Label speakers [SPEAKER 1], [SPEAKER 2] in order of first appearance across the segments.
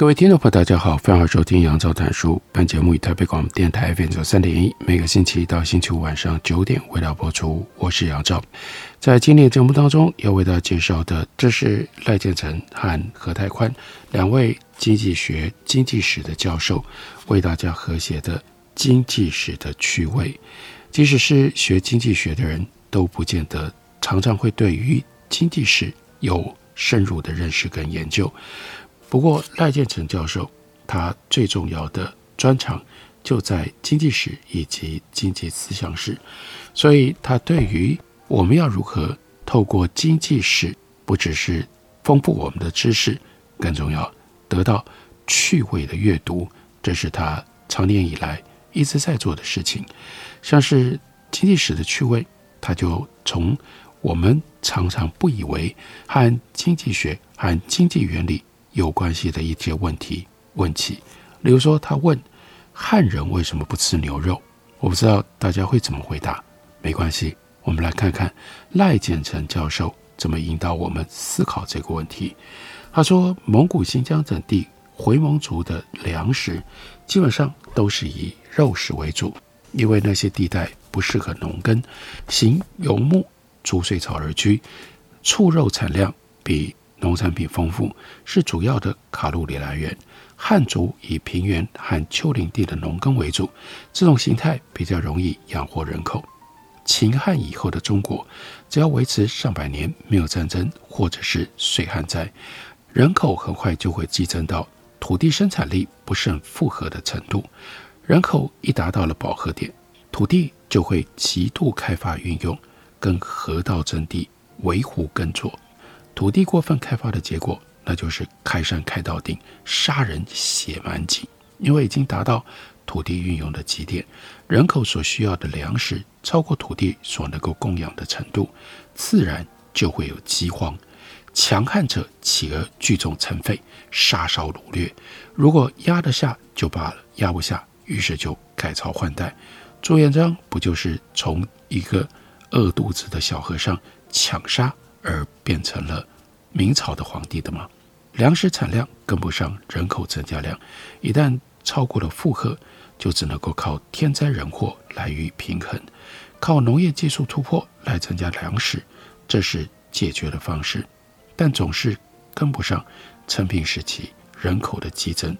[SPEAKER 1] 各位听众朋友，大家好，欢迎收听杨照谈书。本节目以台北广播电台 FM 三点一，每个星期一到星期五晚上九点为大家播出。我是杨照，在今天的节目当中要为大家介绍的，这是赖建成和何泰宽两位经济学、经济史的教授为大家合写的《经济史的趣味》。即使是学经济学的人都不见得常常会对于经济史有深入的认识跟研究。不过，赖建成教授他最重要的专长就在经济史以及经济思想史，所以他对于我们要如何透过经济史，不只是丰富我们的知识，更重要得到趣味的阅读，这是他长年以来一直在做的事情。像是经济史的趣味，他就从我们常常不以为和经济学和经济原理。有关系的一些问题问起，例如说，他问汉人为什么不吃牛肉？我不知道大家会怎么回答。没关系，我们来看看赖建成教授怎么引导我们思考这个问题。他说，蒙古、新疆等地回蒙族的粮食基本上都是以肉食为主，因为那些地带不适合农耕，行游牧、逐水草而居，畜肉产量比。农产品丰富是主要的卡路里来源。汉族以平原和丘陵地的农耕为主，这种形态比较容易养活人口。秦汉以后的中国，只要维持上百年没有战争或者是水旱灾，人口很快就会激增到土地生产力不甚负荷的程度。人口一达到了饱和点，土地就会极度开发运用，跟河道征地、围湖耕作。土地过分开发的结果，那就是开山开到顶，杀人血满井。因为已经达到土地运用的极点，人口所需要的粮食超过土地所能够供养的程度，自然就会有饥荒。强悍者企鹅聚众成废，杀烧掳掠。如果压得下就罢了，压不下，于是就改朝换代。朱元璋不就是从一个饿肚子的小和尚抢杀而变成了明朝的皇帝的吗？粮食产量跟不上人口增加量，一旦超过了负荷，就只能够靠天灾人祸来予以平衡，靠农业技术突破来增加粮食，这是解决的方式，但总是跟不上成平时期人口的激增，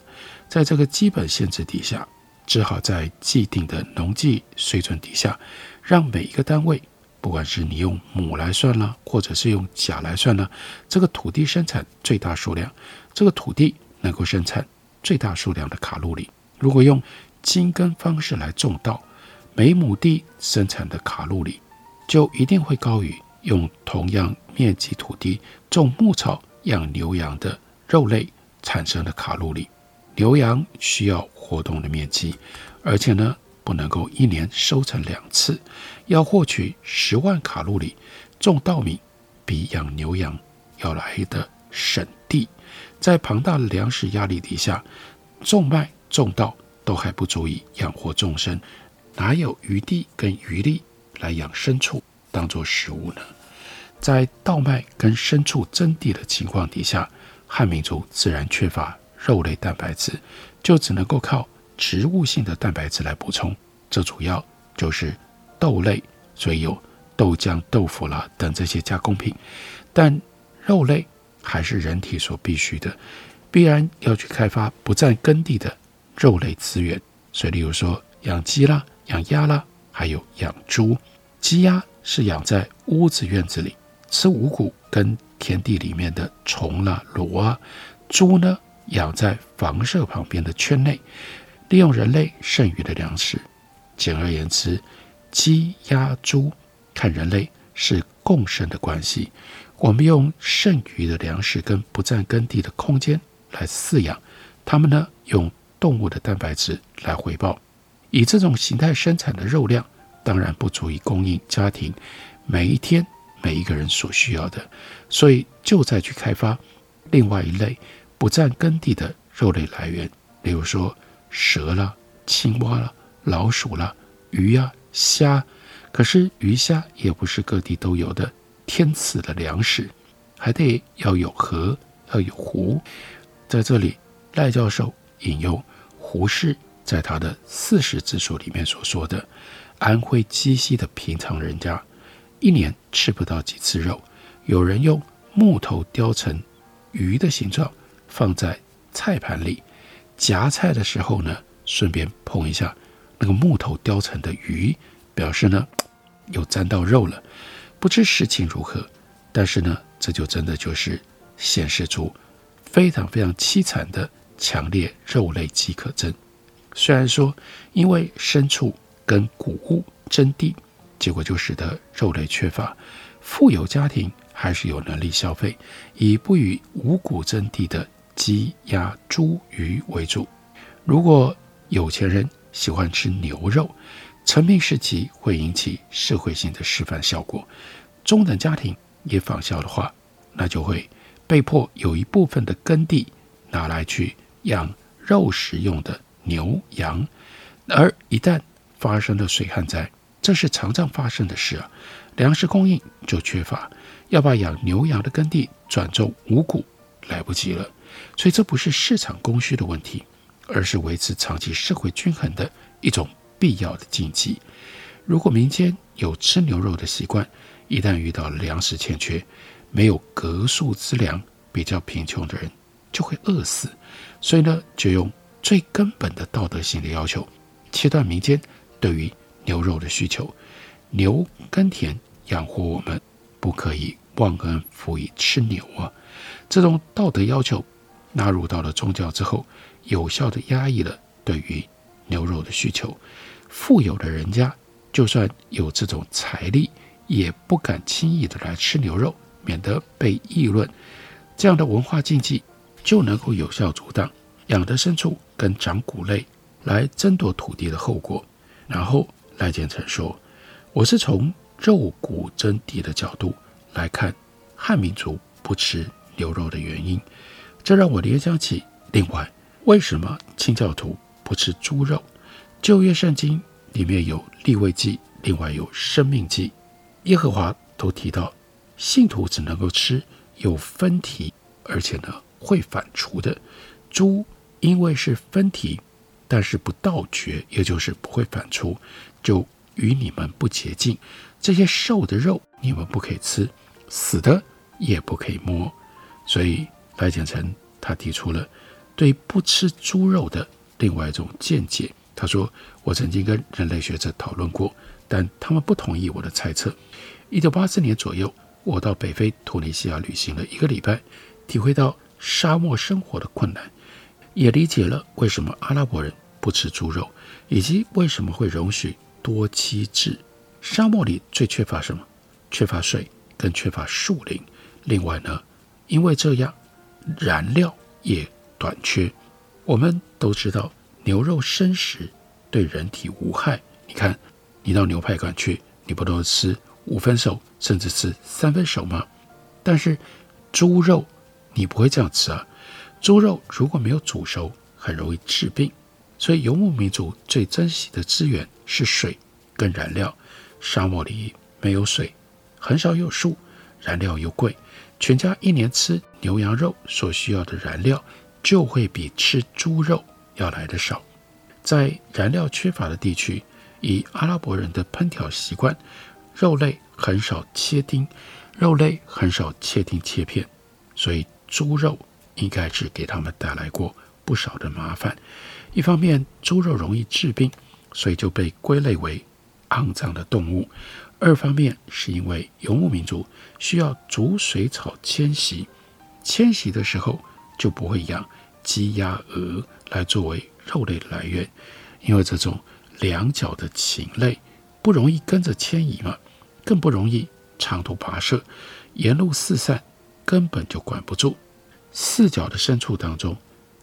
[SPEAKER 1] 在这个基本限制底下，只好在既定的农技水准底下，让每一个单位。不管是你用亩来算呢，或者是用甲来算呢，这个土地生产最大数量，这个土地能够生产最大数量的卡路里。如果用精耕方式来种稻，每亩地生产的卡路里就一定会高于用同样面积土地种牧草养牛羊的肉类产生的卡路里。牛羊需要活动的面积，而且呢，不能够一年收成两次，要获取十万卡路里，种稻米比养牛羊要来得省地。在庞大的粮食压力底下，种麦、种稻都还不足以养活众生，哪有余地跟余力来养牲畜当做食物呢？在稻麦跟牲畜争地的情况底下，汉民族自然缺乏肉类蛋白质，就只能够靠。植物性的蛋白质来补充，这主要就是豆类，所以有豆浆、豆腐啦等这些加工品。但肉类还是人体所必需的，必然要去开发不占耕地的肉类资源。所以，例如说养鸡啦、养鸭啦，还有养猪。鸡鸭是养在屋子院子里，吃五谷跟田地里面的虫啦、螺啊；猪呢，养在房舍旁边的圈内。利用人类剩余的粮食，简而言之，鸡、鸭、猪看人类是共生的关系，我们用剩余的粮食跟不占耕地的空间来饲养，它们呢用动物的蛋白质来回报。以这种形态生产的肉量，当然不足以供应家庭。每一天每一个人所需要的，所以就再去开发另外一类不占耕地的肉类来源，例如说蛇啦、青蛙啦、老鼠啦、鱼呀、虾。可是鱼虾也不是各地都有的天赐的粮食，还得要有河，要有湖。在这里，赖教授引用胡适在他的《四十之书》里面所说的：安徽鸡西的平常人家，一年吃不到几次肉。有人用木头雕成鱼的形状，放在菜盘里，夹菜的时候呢，顺便碰一下那个木头雕成的鱼。表示呢，有沾到肉了，不知实情如何，但是呢，这就真的就是显示出非常非常凄惨的强烈肉类饥渴症。虽然说因为牲畜跟谷物争地，结果就使得肉类缺乏，富有家庭还是有能力消费，以不与五谷争地的鸡、鸭、猪、鱼为主。如果有钱人喜欢吃牛肉，成名时期会引起社会性的示范效果，中等家庭也仿效的话，那就会被迫有一部分的耕地拿来去养肉食用的牛羊，而一旦发生了水旱灾，这是常常发生的事啊，粮食供应就缺乏，要把养牛羊的耕地转种五谷来不及了，所以这不是市场供需的问题，而是维持长期社会均衡的一种。必要的禁忌。如果民间有吃牛肉的习惯，一旦遇到粮食欠缺，没有隔数资粮，比较贫穷的人就会饿死。所以呢，就用最根本的道德性的要求，切断民间对于牛肉的需求。牛耕田养活我们，不可以忘恩负义吃牛啊！这种道德要求纳入到了宗教之后，有效地压抑了对于牛肉的需求。富有的人家，就算有这种财力，也不敢轻易的来吃牛肉，免得被议论。这样的文化禁忌就能够有效阻挡养的牲畜跟长谷类来争夺土地的后果。然后赖建成说：“我是从肉骨争地的角度来看汉民族不吃牛肉的原因，这让我联想起另外为什么清教徒不吃猪肉。”旧约圣经里面有利未记，另外有生命记，耶和华都提到，信徒只能够吃有分蹄，而且呢会反刍的猪，因为是分蹄，但是不倒嚼，也就是不会反刍，就与你们不洁净。这些瘦的肉你们不可以吃，死的也不可以摸。所以赖建成他提出了对不吃猪肉的另外一种见解。他说：“我曾经跟人类学者讨论过，但他们不同意我的猜测。一九八四年左右，我到北非突尼西亚旅行了一个礼拜，体会到沙漠生活的困难，也理解了为什么阿拉伯人不吃猪肉，以及为什么会容许多妻制。沙漠里最缺乏什么？缺乏水，更缺乏树林。另外呢，因为这样，燃料也短缺。我们都知道。”牛肉生食对人体无害。你看，你到牛排馆去，你不都吃五分熟，甚至吃三分熟吗？但是猪肉你不会这样吃啊。猪肉如果没有煮熟，很容易致病。所以游牧民族最珍惜的资源是水跟燃料。沙漠里没有水，很少有树，燃料又贵，全家一年吃牛羊肉所需要的燃料就会比吃猪肉。要来的少，在燃料缺乏的地区，以阿拉伯人的烹调习惯，肉类很少切丁，肉类很少切丁切片，所以猪肉应该是给他们带来过不少的麻烦。一方面，猪肉容易致病，所以就被归类为肮脏的动物；二方面，是因为游牧民族需要逐水草迁徙，迁徙的时候就不会养鸡、鸭、鹅。来作为肉类来源，因为这种两脚的禽类不容易跟着迁移嘛，更不容易长途跋涉，沿路四散，根本就管不住。四脚的牲畜当中，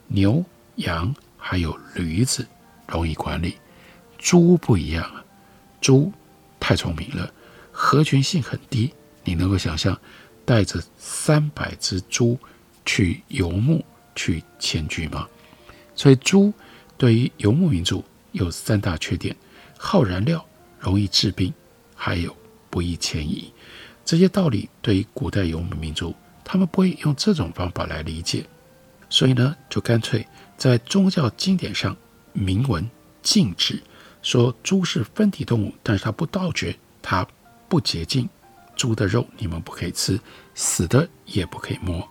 [SPEAKER 1] 牛、羊还有驴子容易管理，猪不一样啊，猪太聪明了，合群性很低。你能够想象带着三百只猪去游牧去迁居吗？所以猪对于游牧民族有三大缺点：耗燃料、容易治病，还有不易迁移。这些道理对于古代游牧民族，他们不会用这种方法来理解，所以呢，就干脆在宗教经典上明文禁止，说猪是分体动物，但是它不盗掘，它不洁净，猪的肉你们不可以吃，死的也不可以摸。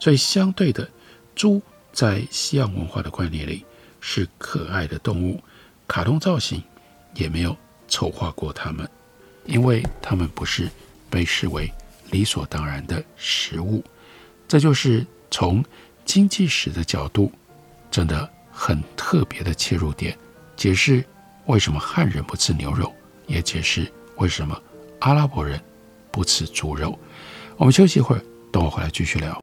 [SPEAKER 1] 所以相对的，猪在西洋文化的观念里是可爱的动物，卡通造型也没有丑化过它们，因为它们不是。被视为理所当然的食物，这就是从经济史的角度，真的很特别的切入点，解释为什么汉人不吃牛肉，也解释为什么阿拉伯人不吃猪肉。我们休息一会儿，等我回来继续聊。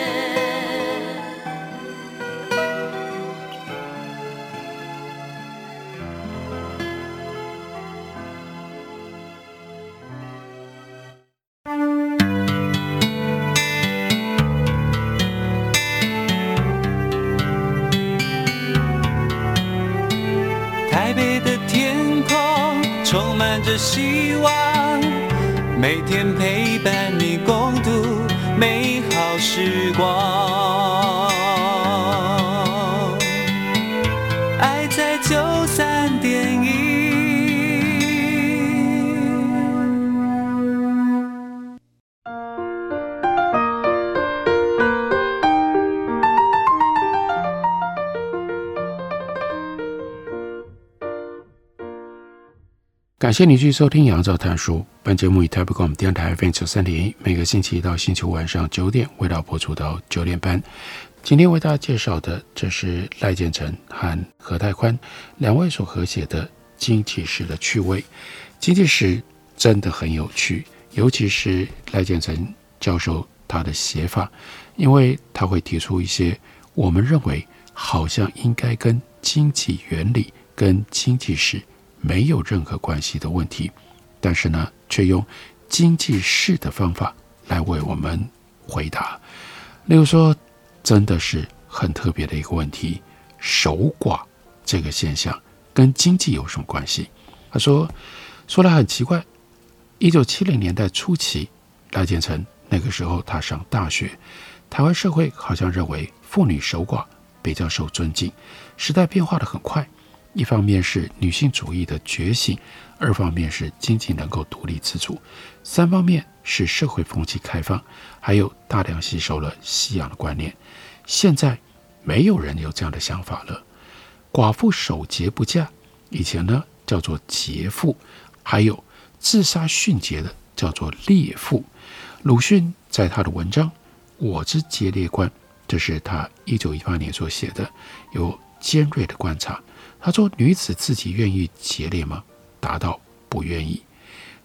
[SPEAKER 2] 充满着希望每天陪伴你共度美好时光。
[SPEAKER 1] 感谢你继续收听《杨照谈书》。本节目以台北广播电台 FM 九三点一，每个星期一到星期五晚上九点，为大家播出到九点半。今天为大家介绍的，这是赖建成和何泰宽两位所合写的《经济史的趣味》。经济史真的很有趣，尤其是赖建成教授他的写法，因为他会提出一些我们认为好像应该跟经济原理、跟经济史。没有任何关系的问题，但是呢，却用经济式的方法来为我们回答。例如说，真的是很特别的一个问题：守寡这个现象跟经济有什么关系？他说，说来很奇怪，一九七零年代初期，赖建成那个时候他上大学，台湾社会好像认为妇女守寡比较受尊敬。时代变化得很快。一方面是女性主义的觉醒，二方面是经济能够独立自主，三方面是社会风气开放，还有大量吸收了西洋的观念。现在没有人有这样的想法了。寡妇守节不嫁，以前呢叫做节妇，还有自杀殉节的叫做烈妇。鲁迅在他的文章《我之节烈观》，这是他一九一八年所写的，有尖锐的观察。他说：“女子自己愿意节烈吗？答道：不愿意。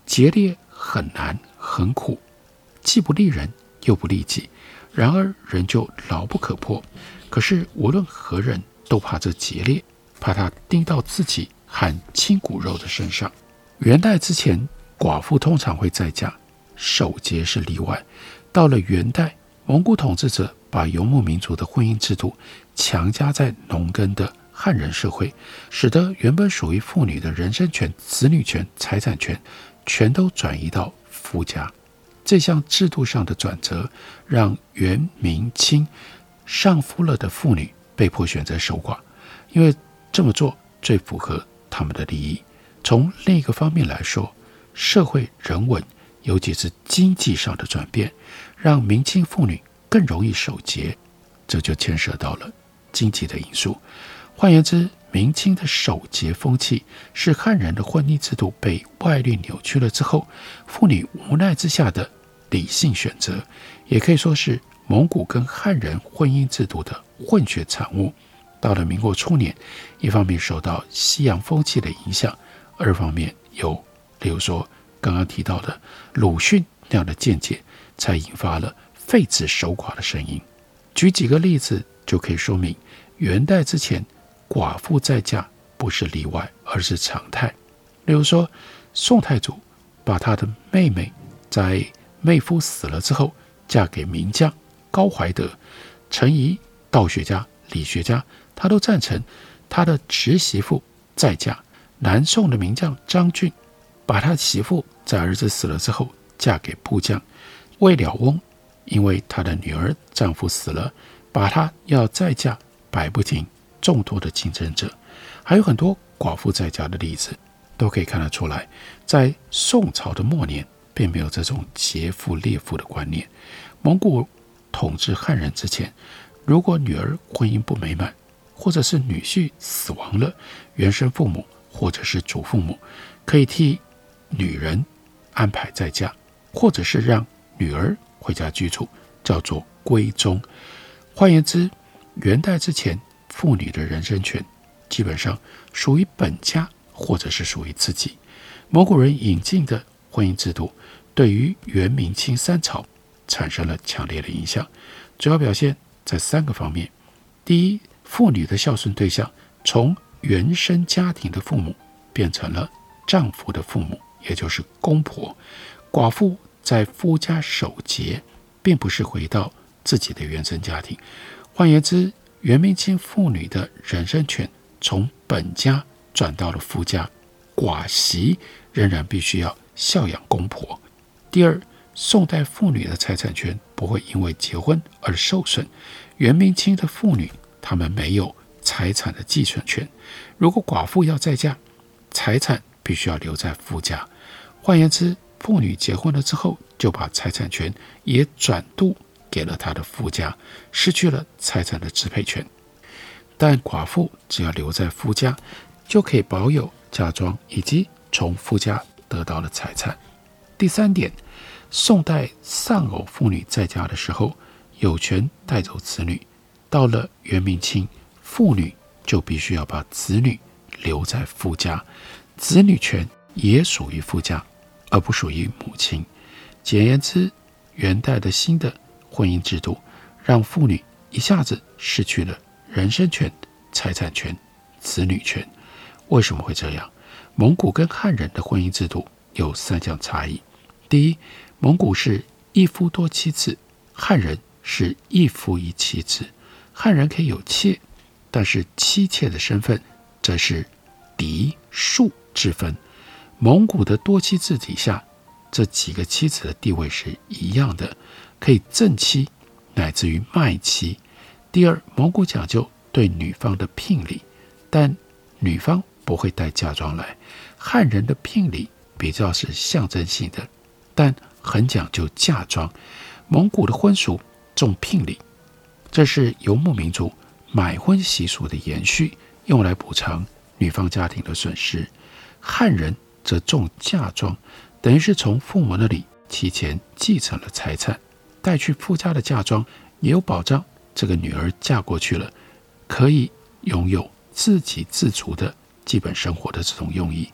[SPEAKER 1] 节烈很难，很苦，既不利人，又不利己。然而人就牢不可破。可是无论何人都怕这节烈，怕他钉到自己和亲骨肉的身上。元代之前，寡妇通常会再嫁，守节是例外。到了元代，蒙古统治者把游牧民族的婚姻制度强加在农耕的。”汉人社会，使得原本属于妇女的人身权、子女权、财产权，全都转移到夫家。这项制度上的转折，让元、明、清丧夫了的妇女被迫选择守寡，因为这么做最符合他们的利益。从另一个方面来说，社会人文，尤其是经济上的转变，让明清妇女更容易守节，这就牵涉到了经济的因素。换言之，明清的守节风气是汉人的婚姻制度被外力扭曲了之后，妇女无奈之下的理性选择，也可以说是蒙古跟汉人婚姻制度的混血产物。到了民国初年，一方面受到西洋风气的影响，二方面有，例如说刚刚提到的鲁迅那样的见解，才引发了废止守寡的声音。举几个例子就可以说明，元代之前寡妇再嫁不是例外，而是常态。例如说，宋太祖把他的妹妹在妹夫死了之后，嫁给名将高怀德，陈仪、道学家、理学家，他都赞成他的侄媳妇再嫁。南宋的名将张俊，把他媳妇在儿子死了之后嫁给部将魏了翁，因为他的女儿丈夫死了，把他要再嫁，摆不停众多的竞争者，还有很多寡妇在家的例子，都可以看得出来，在宋朝的末年。并没有这种劫富猎妇的观念。蒙古统治汉人之前，如果女儿婚姻不美满，或者是女婿死亡了，原生父母或者是祖父母可以替女人安排在家，或者是让女儿回家居住，叫做归宗。换言之，元代之前，妇女的人身权基本上属于本家，或者是属于自己。蒙古人引进的婚姻制度。对于元、明、清三朝产生了强烈的影响，主要表现在三个方面：第一，妇女的孝顺对象从原生家庭的父母变成了丈夫的父母，也就是公婆；寡妇在夫家守节，并不是回到自己的原生家庭。换言之，元、明、清妇女的人身权从本家转到了夫家，寡媳仍然必须要孝养公婆。第二，宋代妇女的财产权不会因为结婚而受损。元、明清的妇女，她们没有财产的继承权。如果寡妇要再嫁，财产必须要留在夫家。换言之，妇女结婚了之后，就把财产权也转渡给了他的夫家，失去了财产的支配权。但寡妇只要留在夫家，就可以保有嫁妆以及从夫家得到的财产。第三点。宋代丧偶妇女在家的时候，有权带走子女；到了元、明清，妇女就必须要把子女留在夫家，子女权也属于夫家，而不属于母亲。简言之，元代的新的婚姻制度，让妇女一下子失去了人身权、财产权、子女权。为什么会这样？蒙古跟汉人的婚姻制度有三项差异。第一，蒙古是一夫多妻制，汉人是一夫一妻制。汉人可以有妾，但是妻妾的身份则是嫡庶之分。蒙古的多妻制底下，这几个妻子的地位是一样的，可以正妻乃至于卖妻。第二，蒙古讲究对女方的聘礼，但女方不会带嫁妆来。汉人的聘礼比较是象征性的，但很讲究嫁妆，蒙古的婚俗重聘礼，这是游牧民族买婚习俗的延续，用来补偿女方家庭的损失。汉人则重嫁妆，等于是从父母那里提前继承了财产，带去夫家的嫁妆也有保障，这个女儿嫁过去了，可以拥有自给自足的基本生活的这种用意。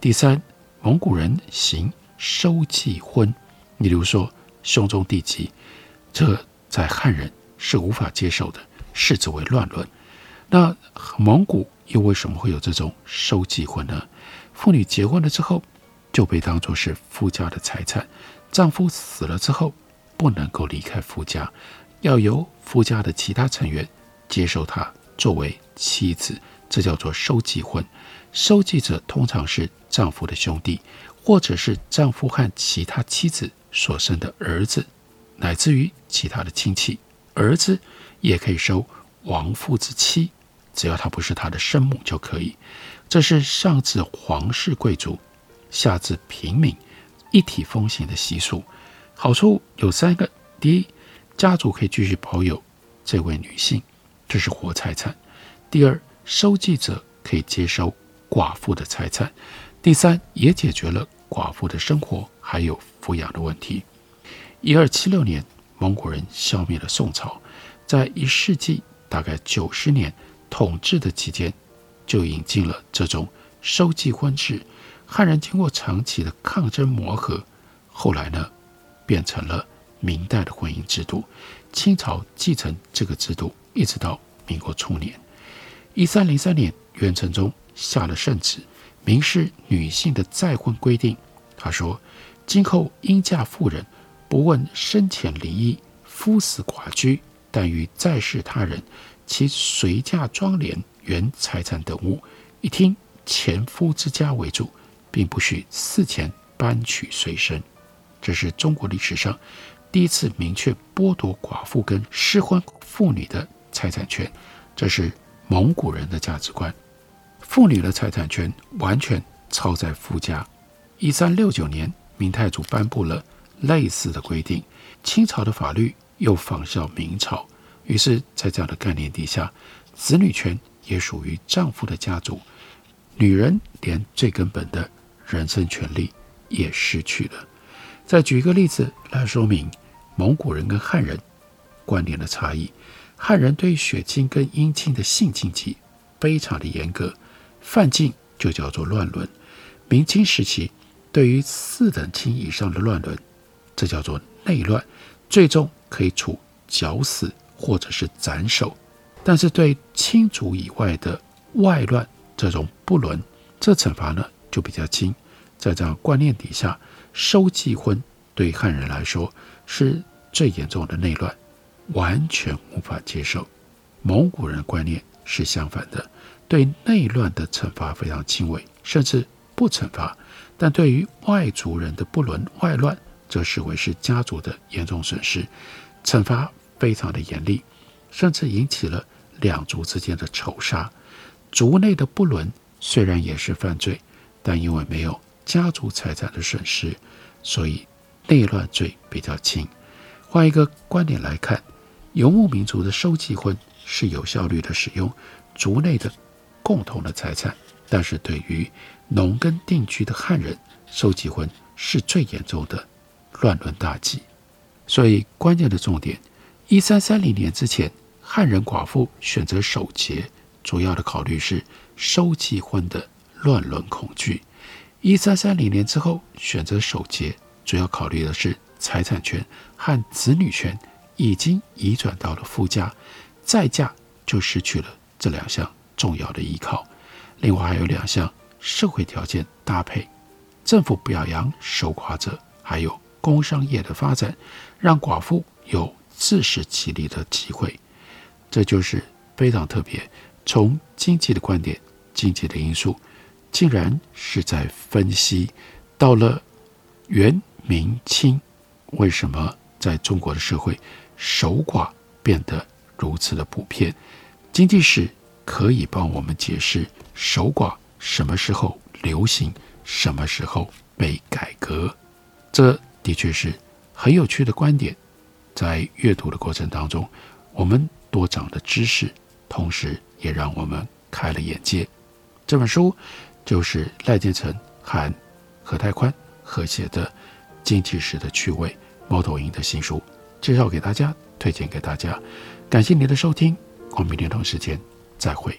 [SPEAKER 1] 第三，蒙古人行收继婚。你比如说，兄终弟及，这在汉人是无法接受的，视之为乱伦。那蒙古又为什么会有这种收继婚呢？妇女结婚了之后，就被当作是夫家的财产，丈夫死了之后，不能够离开夫家，要由夫家的其他成员接受她作为妻子，这叫做收继婚。收继者通常是丈夫的兄弟，或者是丈夫和其他妻子所生的儿子，乃至于其他的亲戚。儿子也可以收亡父之妻，只要他不是他的生母就可以。这是上至皇室贵族，下至平民，一体风行的习俗。好处有三个：第一，家族可以继续保有这位女性，这是活财产；第二，收继者可以接收寡妇的财产；第三，也解决了寡妇的生活还有抚养的问题。一二七六年，蒙古人消灭了宋朝，在一世纪大概九十年统治的期间，就引进了这种收继婚制。汉人经过长期的抗争磨合，后来呢，变成了明代的婚姻制度。清朝继承这个制度，一直到民国初年，一三零三年，元成宗下了圣旨，明示女性的再婚规定。他说：“今后应嫁妇人，不问生前离异、夫死寡居，但于再世他人，其随嫁妆奁。”原财产等物，一听前夫之家为主，并不许事前搬取随身。这是中国历史上第一次明确剥夺寡妇跟失婚妇女的财产权。这是蒙古人的价值观，妇女的财产权完全操在夫家。一三六九年，明太祖颁布了类似的规定，清朝的法律又仿效明朝，于是，在这样的概念底下，子女权。也属于丈夫的家族，女人连最根本的人身权利也失去了。再举一个例子来说明蒙古人跟汉人观念的差异。汉人对血亲跟姻亲的性禁忌非常的严格，犯禁就叫做乱伦。明清时期，对于四等亲以上的乱伦，这叫做内乱，最重可以处绞死或者是斩首。但是对亲族以外的外乱这种不伦，这惩罚呢就比较轻。在这样观念底下，收继婚对汉人来说是最严重的内乱，完全无法接受。蒙古人观念是相反的，对内乱的惩罚非常轻微，甚至不惩罚。但对于外族人的不伦外乱，则视为是家族的严重损失，惩罚非常的严厉，甚至引起了。两族之间的仇杀，族内的不伦虽然也是犯罪，但因为没有家族财产的损失，所以内乱罪比较轻。换一个观点来看，游牧民族的收继婚是有效率的使用族内的共同的财产，但是对于农耕定居的汉人，收继婚是最严重的乱伦大忌。所以关键的重点，一三三零年之前。汉人寡妇选择守节，主要的考虑是收继婚的乱伦恐惧。一三三零年之后选择守节，主要考虑的是财产权和子女权已经移转到了夫家，再嫁就失去了这两项重要的依靠。另外还有两项社会条件搭配：政府表扬守寡者，还有工商业的发展，让寡妇有自食其力的机会。这就是非常特别。从经济的观点，经济的因素，竟然是在分析到了元、明、清，为什么在中国的社会守寡变得如此的普遍？经济史可以帮我们解释守寡什么时候流行，什么时候被改革。这的确是很有趣的观点。在阅读的过程当中，我们。多长了知识，同时也让我们开了眼界。这本书就是赖建成和何泰宽合写的《经济史的趣味》，猫头鹰的新书，介绍给大家，推荐给大家。感谢您的收听，我们明天同时间再会。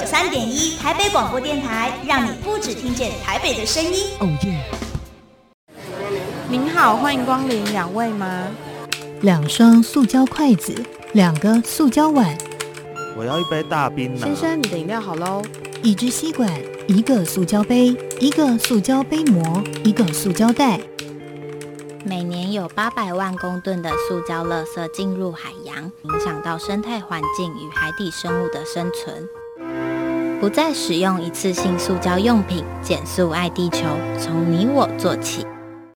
[SPEAKER 3] 九三点一台北广播电台，让你不只听见台北的声音。哦耶！
[SPEAKER 4] 您好，欢迎光临，两位吗？
[SPEAKER 5] 两双塑胶筷子，两个塑胶碗。
[SPEAKER 6] 我要一杯大冰拿。
[SPEAKER 4] 先生，你的饮料好喽。
[SPEAKER 5] 一支吸管，一个塑胶杯，一个塑胶杯膜，一个塑胶袋。
[SPEAKER 7] 每年有八百万公吨的塑胶垃圾进入海洋，影响到生态环境与海底生物的生存。不再使用一次性塑胶用品，减速爱地球，从你我做起。